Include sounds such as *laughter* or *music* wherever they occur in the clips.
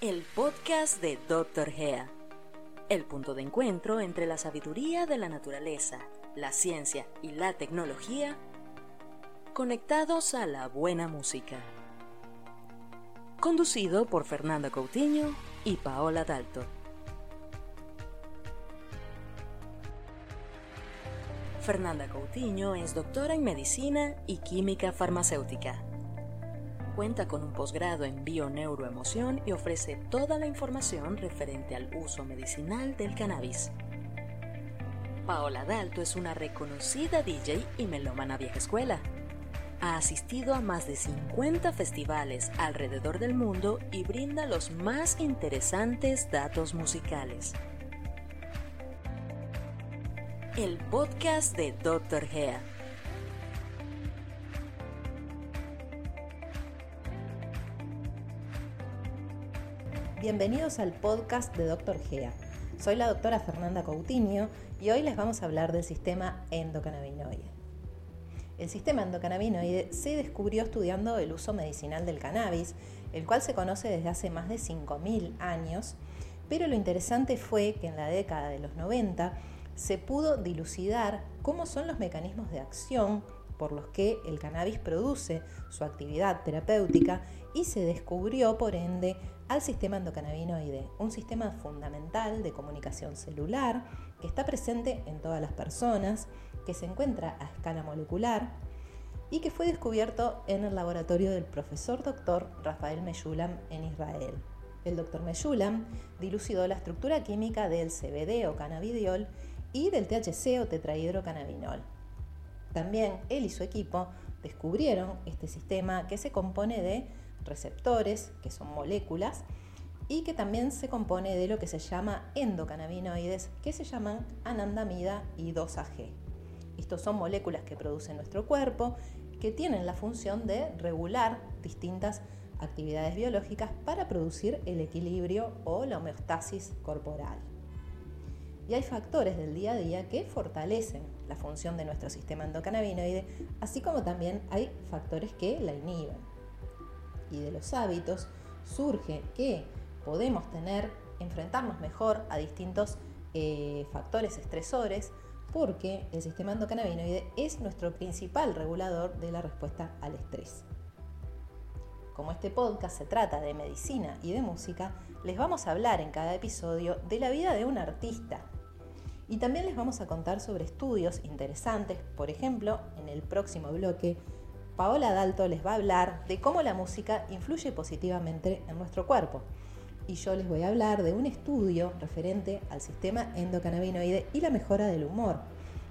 El podcast de Dr. Gea. El punto de encuentro entre la sabiduría de la naturaleza, la ciencia y la tecnología conectados a la buena música. Conducido por Fernanda Coutinho y Paola Dalto. Fernanda Coutinho es doctora en medicina y química farmacéutica Cuenta con un posgrado en bioneuroemoción y ofrece toda la información referente al uso medicinal del cannabis. Paola Dalto es una reconocida DJ y melómana vieja escuela. Ha asistido a más de 50 festivales alrededor del mundo y brinda los más interesantes datos musicales. El podcast de Dr. Gea Bienvenidos al podcast de Dr. Gea. Soy la doctora Fernanda Coutinho y hoy les vamos a hablar del sistema endocannabinoide. El sistema endocannabinoide se descubrió estudiando el uso medicinal del cannabis, el cual se conoce desde hace más de 5.000 años, pero lo interesante fue que en la década de los 90 se pudo dilucidar cómo son los mecanismos de acción por los que el cannabis produce su actividad terapéutica y se descubrió, por ende, al sistema endocannabinoide, un sistema fundamental de comunicación celular que está presente en todas las personas, que se encuentra a escala molecular y que fue descubierto en el laboratorio del profesor doctor Rafael Meyulam en Israel. El doctor Meyulam dilucidó la estructura química del CBD o cannabidiol y del THC o tetrahidrocannabinol. También él y su equipo descubrieron este sistema que se compone de receptores, que son moléculas, y que también se compone de lo que se llama endocannabinoides, que se llaman anandamida y 2-AG. Estos son moléculas que produce nuestro cuerpo, que tienen la función de regular distintas actividades biológicas para producir el equilibrio o la homeostasis corporal. Y hay factores del día a día que fortalecen la función de nuestro sistema endocannabinoide, así como también hay factores que la inhiben y de los hábitos surge que podemos tener, enfrentarnos mejor a distintos eh, factores estresores porque el sistema endocannabinoide es nuestro principal regulador de la respuesta al estrés. Como este podcast se trata de medicina y de música, les vamos a hablar en cada episodio de la vida de un artista. Y también les vamos a contar sobre estudios interesantes, por ejemplo, en el próximo bloque Paola Dalto les va a hablar de cómo la música influye positivamente en nuestro cuerpo. Y yo les voy a hablar de un estudio referente al sistema endocannabinoide y la mejora del humor.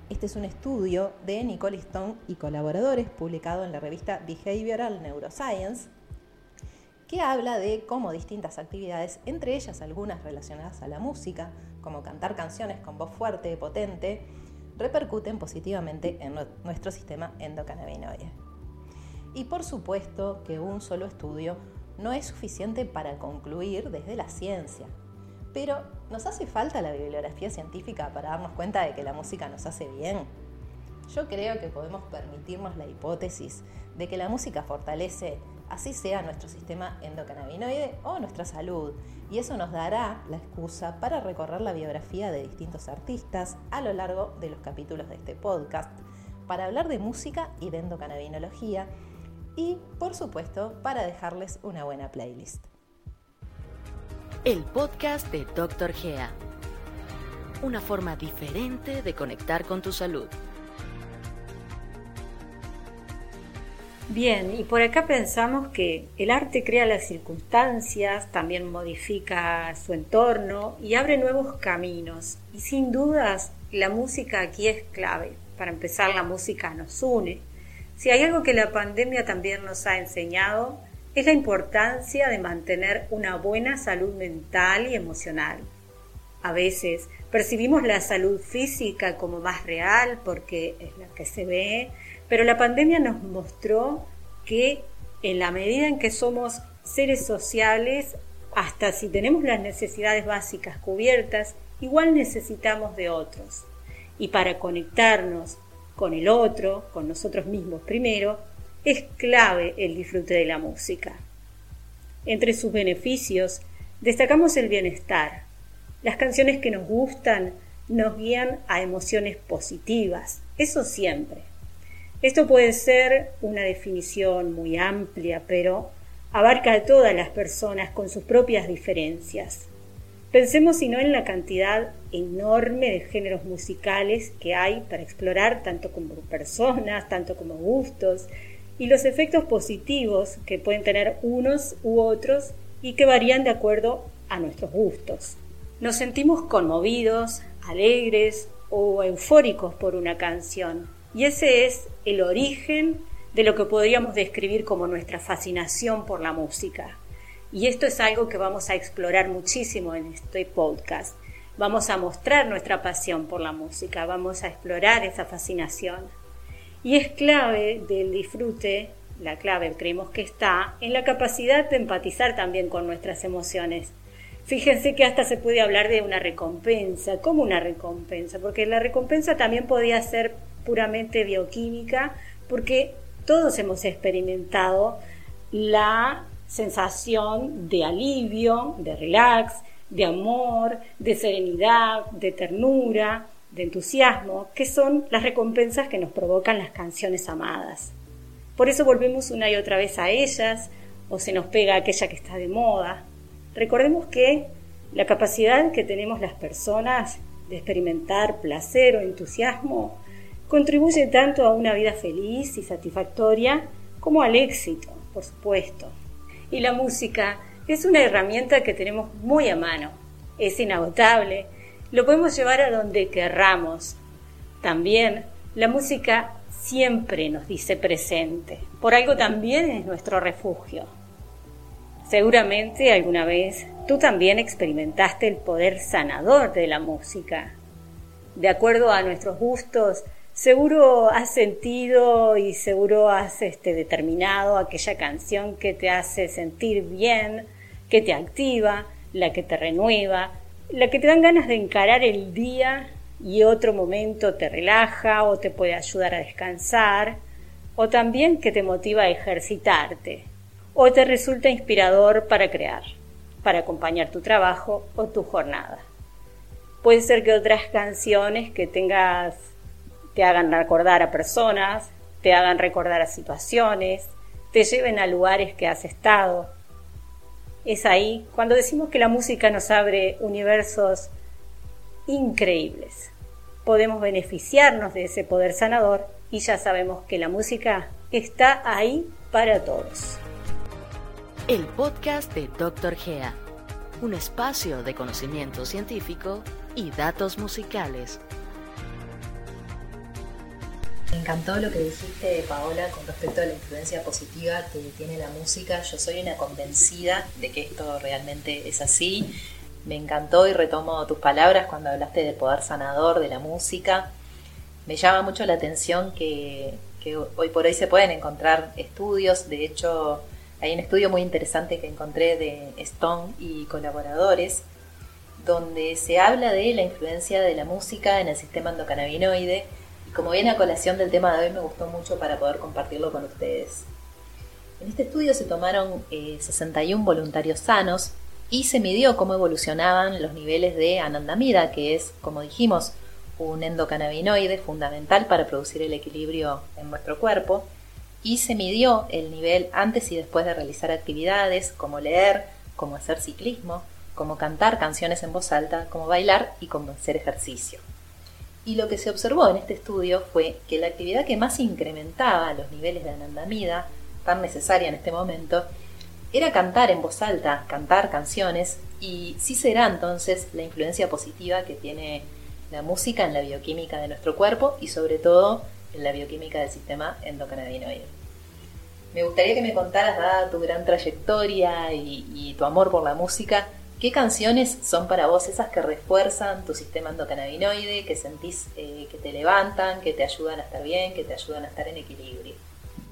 Este es un estudio de Nicole Stone y colaboradores publicado en la revista Behavioral Neuroscience que habla de cómo distintas actividades, entre ellas algunas relacionadas a la música, como cantar canciones con voz fuerte y potente, repercuten positivamente en nuestro sistema endocannabinoide. Y por supuesto que un solo estudio no es suficiente para concluir desde la ciencia. Pero ¿nos hace falta la bibliografía científica para darnos cuenta de que la música nos hace bien? Yo creo que podemos permitirnos la hipótesis de que la música fortalece, así sea nuestro sistema endocannabinoide o nuestra salud, y eso nos dará la excusa para recorrer la biografía de distintos artistas a lo largo de los capítulos de este podcast, para hablar de música y de endocannabinología y, por supuesto, para dejarles una buena playlist. El podcast de Dr. Gea. Una forma diferente de conectar con tu salud. Bien, y por acá pensamos que el arte crea las circunstancias, también modifica su entorno y abre nuevos caminos. Y sin dudas, la música aquí es clave. Para empezar, la música nos une, si hay algo que la pandemia también nos ha enseñado, es la importancia de mantener una buena salud mental y emocional. A veces percibimos la salud física como más real porque es la que se ve, pero la pandemia nos mostró que en la medida en que somos seres sociales, hasta si tenemos las necesidades básicas cubiertas, igual necesitamos de otros. Y para conectarnos con el otro, con nosotros mismos primero, es clave el disfrute de la música. Entre sus beneficios destacamos el bienestar. Las canciones que nos gustan nos guían a emociones positivas, eso siempre. Esto puede ser una definición muy amplia, pero abarca a todas las personas con sus propias diferencias. Pensemos si no en la cantidad enorme de géneros musicales que hay para explorar tanto como personas, tanto como gustos, y los efectos positivos que pueden tener unos u otros y que varían de acuerdo a nuestros gustos. Nos sentimos conmovidos, alegres o eufóricos por una canción, y ese es el origen de lo que podríamos describir como nuestra fascinación por la música. Y esto es algo que vamos a explorar muchísimo en este podcast. Vamos a mostrar nuestra pasión por la música, vamos a explorar esa fascinación. Y es clave del disfrute, la clave creemos que está, en la capacidad de empatizar también con nuestras emociones. Fíjense que hasta se puede hablar de una recompensa, como una recompensa, porque la recompensa también podía ser puramente bioquímica, porque todos hemos experimentado la sensación de alivio, de relax, de amor, de serenidad, de ternura, de entusiasmo, que son las recompensas que nos provocan las canciones amadas. Por eso volvemos una y otra vez a ellas o se nos pega aquella que está de moda. Recordemos que la capacidad que tenemos las personas de experimentar placer o entusiasmo contribuye tanto a una vida feliz y satisfactoria como al éxito, por supuesto. Y la música es una herramienta que tenemos muy a mano, es inagotable, lo podemos llevar a donde querramos. También la música siempre nos dice presente, por algo también es nuestro refugio. Seguramente alguna vez tú también experimentaste el poder sanador de la música. De acuerdo a nuestros gustos, seguro has sentido y seguro has este, determinado aquella canción que te hace sentir bien, que te activa, la que te renueva, la que te dan ganas de encarar el día y otro momento te relaja o te puede ayudar a descansar, o también que te motiva a ejercitarte, o te resulta inspirador para crear, para acompañar tu trabajo o tu jornada. Puede ser que otras canciones que tengas te hagan recordar a personas, te hagan recordar a situaciones, te lleven a lugares que has estado. Es ahí cuando decimos que la música nos abre universos increíbles. Podemos beneficiarnos de ese poder sanador y ya sabemos que la música está ahí para todos. El podcast de Dr. Gea, un espacio de conocimiento científico y datos musicales me encantó lo que dijiste, Paola, con respecto a la influencia positiva que tiene la música. Yo soy una convencida de que esto realmente es así. Me encantó y retomo tus palabras cuando hablaste del poder sanador de la música. Me llama mucho la atención que, hoy por hoy se pueden encontrar estudios. De hecho, hay un estudio muy interesante que encontré de Stone y colaboradores donde se habla de la influencia de la música en el sistema endocannabinoide como viene a colación del tema de hoy, me gustó mucho para poder compartirlo con ustedes. En este estudio se tomaron 61 eh, voluntarios sanos y se midió cómo evolucionaban los niveles de anandamida, que es, como dijimos, un endocannabinoide fundamental para producir el equilibrio en nuestro cuerpo, y se midió el nivel antes y después de realizar actividades como leer, como hacer ciclismo, como cantar canciones en voz alta, como bailar y como hacer ejercicio. Y lo que se observó en este estudio fue que la actividad que más incrementaba los niveles de anandamida, tan necesaria en este momento, era cantar en voz alta, cantar canciones, y sí será entonces la influencia positiva que tiene la música en la bioquímica de nuestro cuerpo y sobre todo en la bioquímica del sistema endocannabinoide. Me gustaría que me contaras, dada tu gran trayectoria y, y tu amor por la música, ¿Qué canciones son para vos esas que refuerzan tu sistema endocannabinoide, que sentís eh, que te levantan, que te ayudan a estar bien, que te ayudan a estar en equilibrio?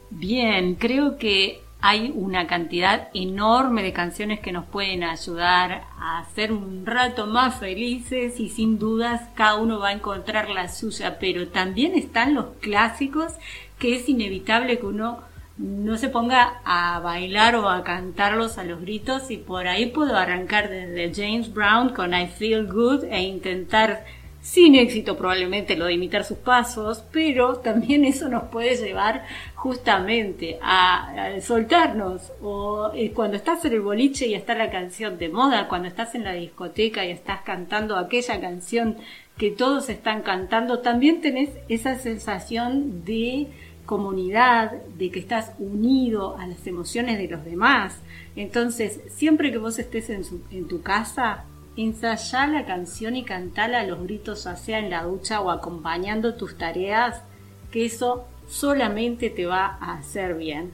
Bien, creo que hay una cantidad enorme de canciones que nos pueden ayudar a hacer un rato más felices y sin dudas cada uno va a encontrar la suya, pero también están los clásicos que es inevitable que uno no se ponga a bailar o a cantarlos a los gritos y por ahí puedo arrancar desde James Brown con I Feel Good e intentar sin éxito probablemente lo de imitar sus pasos, pero también eso nos puede llevar justamente a, soltarnos. O eh, cuando estás en el boliche y está la canción de moda, cuando estás en la discoteca y estás cantando aquella canción que todos están cantando, también tenés esa sensación de comunidad, de que estás unido a las emociones de los demás. Entonces, siempre que vos estés en, tu casa, ensayá la canción y cantala a los gritos, ya sea en la ducha o acompañando tus tareas, que eso solamente te va a hacer bien.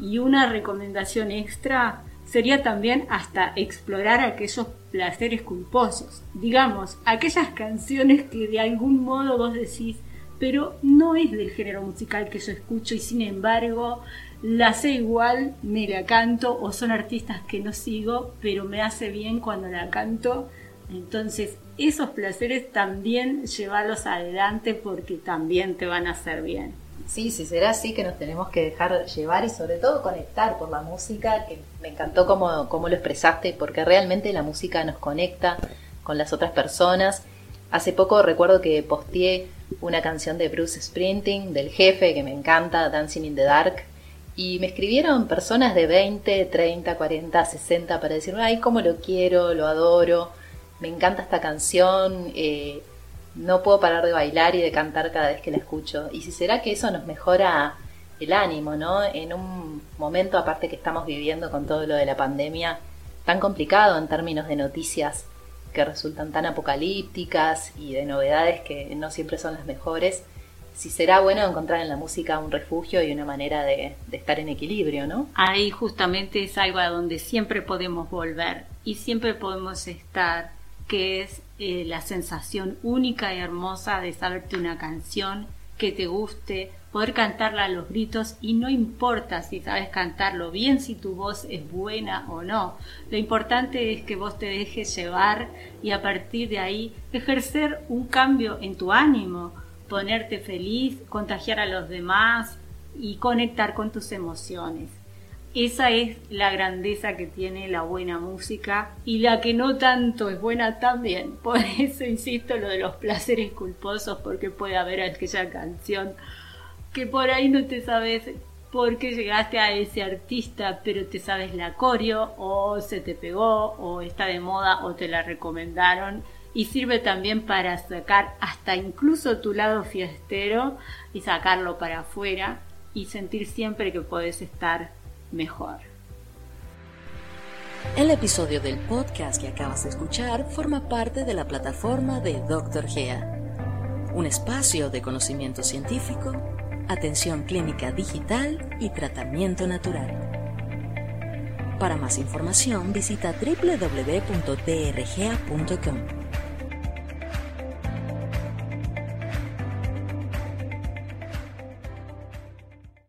Y una recomendación extra sería también hasta explorar aquellos placeres culposos. Digamos, aquellas canciones que de algún modo vos decís, pero no es del género musical que yo escucho y sin embargo la sé igual, me la canto o son artistas que no sigo, pero me hace bien cuando la canto. Entonces, esos placeres también llévalos adelante porque también te van a hacer bien. Sí, sí, será así que nos tenemos que dejar llevar y sobre todo conectar por la música, que me encantó cómo, cómo lo expresaste, porque realmente la música nos conecta con las otras personas. Hace poco recuerdo que posteé una canción de Bruce Sprinting, del jefe, que me encanta, Dancing in the Dark, y me escribieron personas de 20, 30, 40, 60 para decirme, ay, cómo lo quiero, lo adoro, me encanta esta canción, eh, no puedo parar de bailar y de cantar cada vez que la escucho. Y si será que eso nos mejora el ánimo, ¿no? En un momento aparte que estamos viviendo con todo lo de la pandemia, tan complicado en términos de noticias que resultan tan apocalípticas y de novedades que no siempre son las mejores, si será bueno encontrar en la música un refugio y una manera de, estar en equilibrio, ¿no? Ahí justamente es algo a donde siempre podemos volver y siempre podemos estar, que es eh, la sensación única y hermosa de saberte una canción que te guste, poder cantarla a los gritos y no importa si sabes cantarlo bien, si tu voz es buena o no. Lo importante es que vos te dejes llevar y a partir de ahí ejercer un cambio en tu ánimo, ponerte feliz, contagiar a los demás y conectar con tus emociones. Esa es la grandeza que tiene la buena música y la que no tanto es buena también. *laughs* Por eso insisto lo de los placeres culposos porque puede haber aquella canción que por ahí no te sabes por qué llegaste a ese artista, pero te sabes la coreo o se te pegó o está de moda o te la recomendaron y sirve también para sacar hasta incluso tu lado fiestero y sacarlo para afuera y sentir siempre que puedes estar mejor. El episodio del podcast que acabas de escuchar forma parte de la plataforma de Dr. Gea, un espacio de conocimiento científico, atención clínica digital y tratamiento natural. Para más información visita www.drgea.com.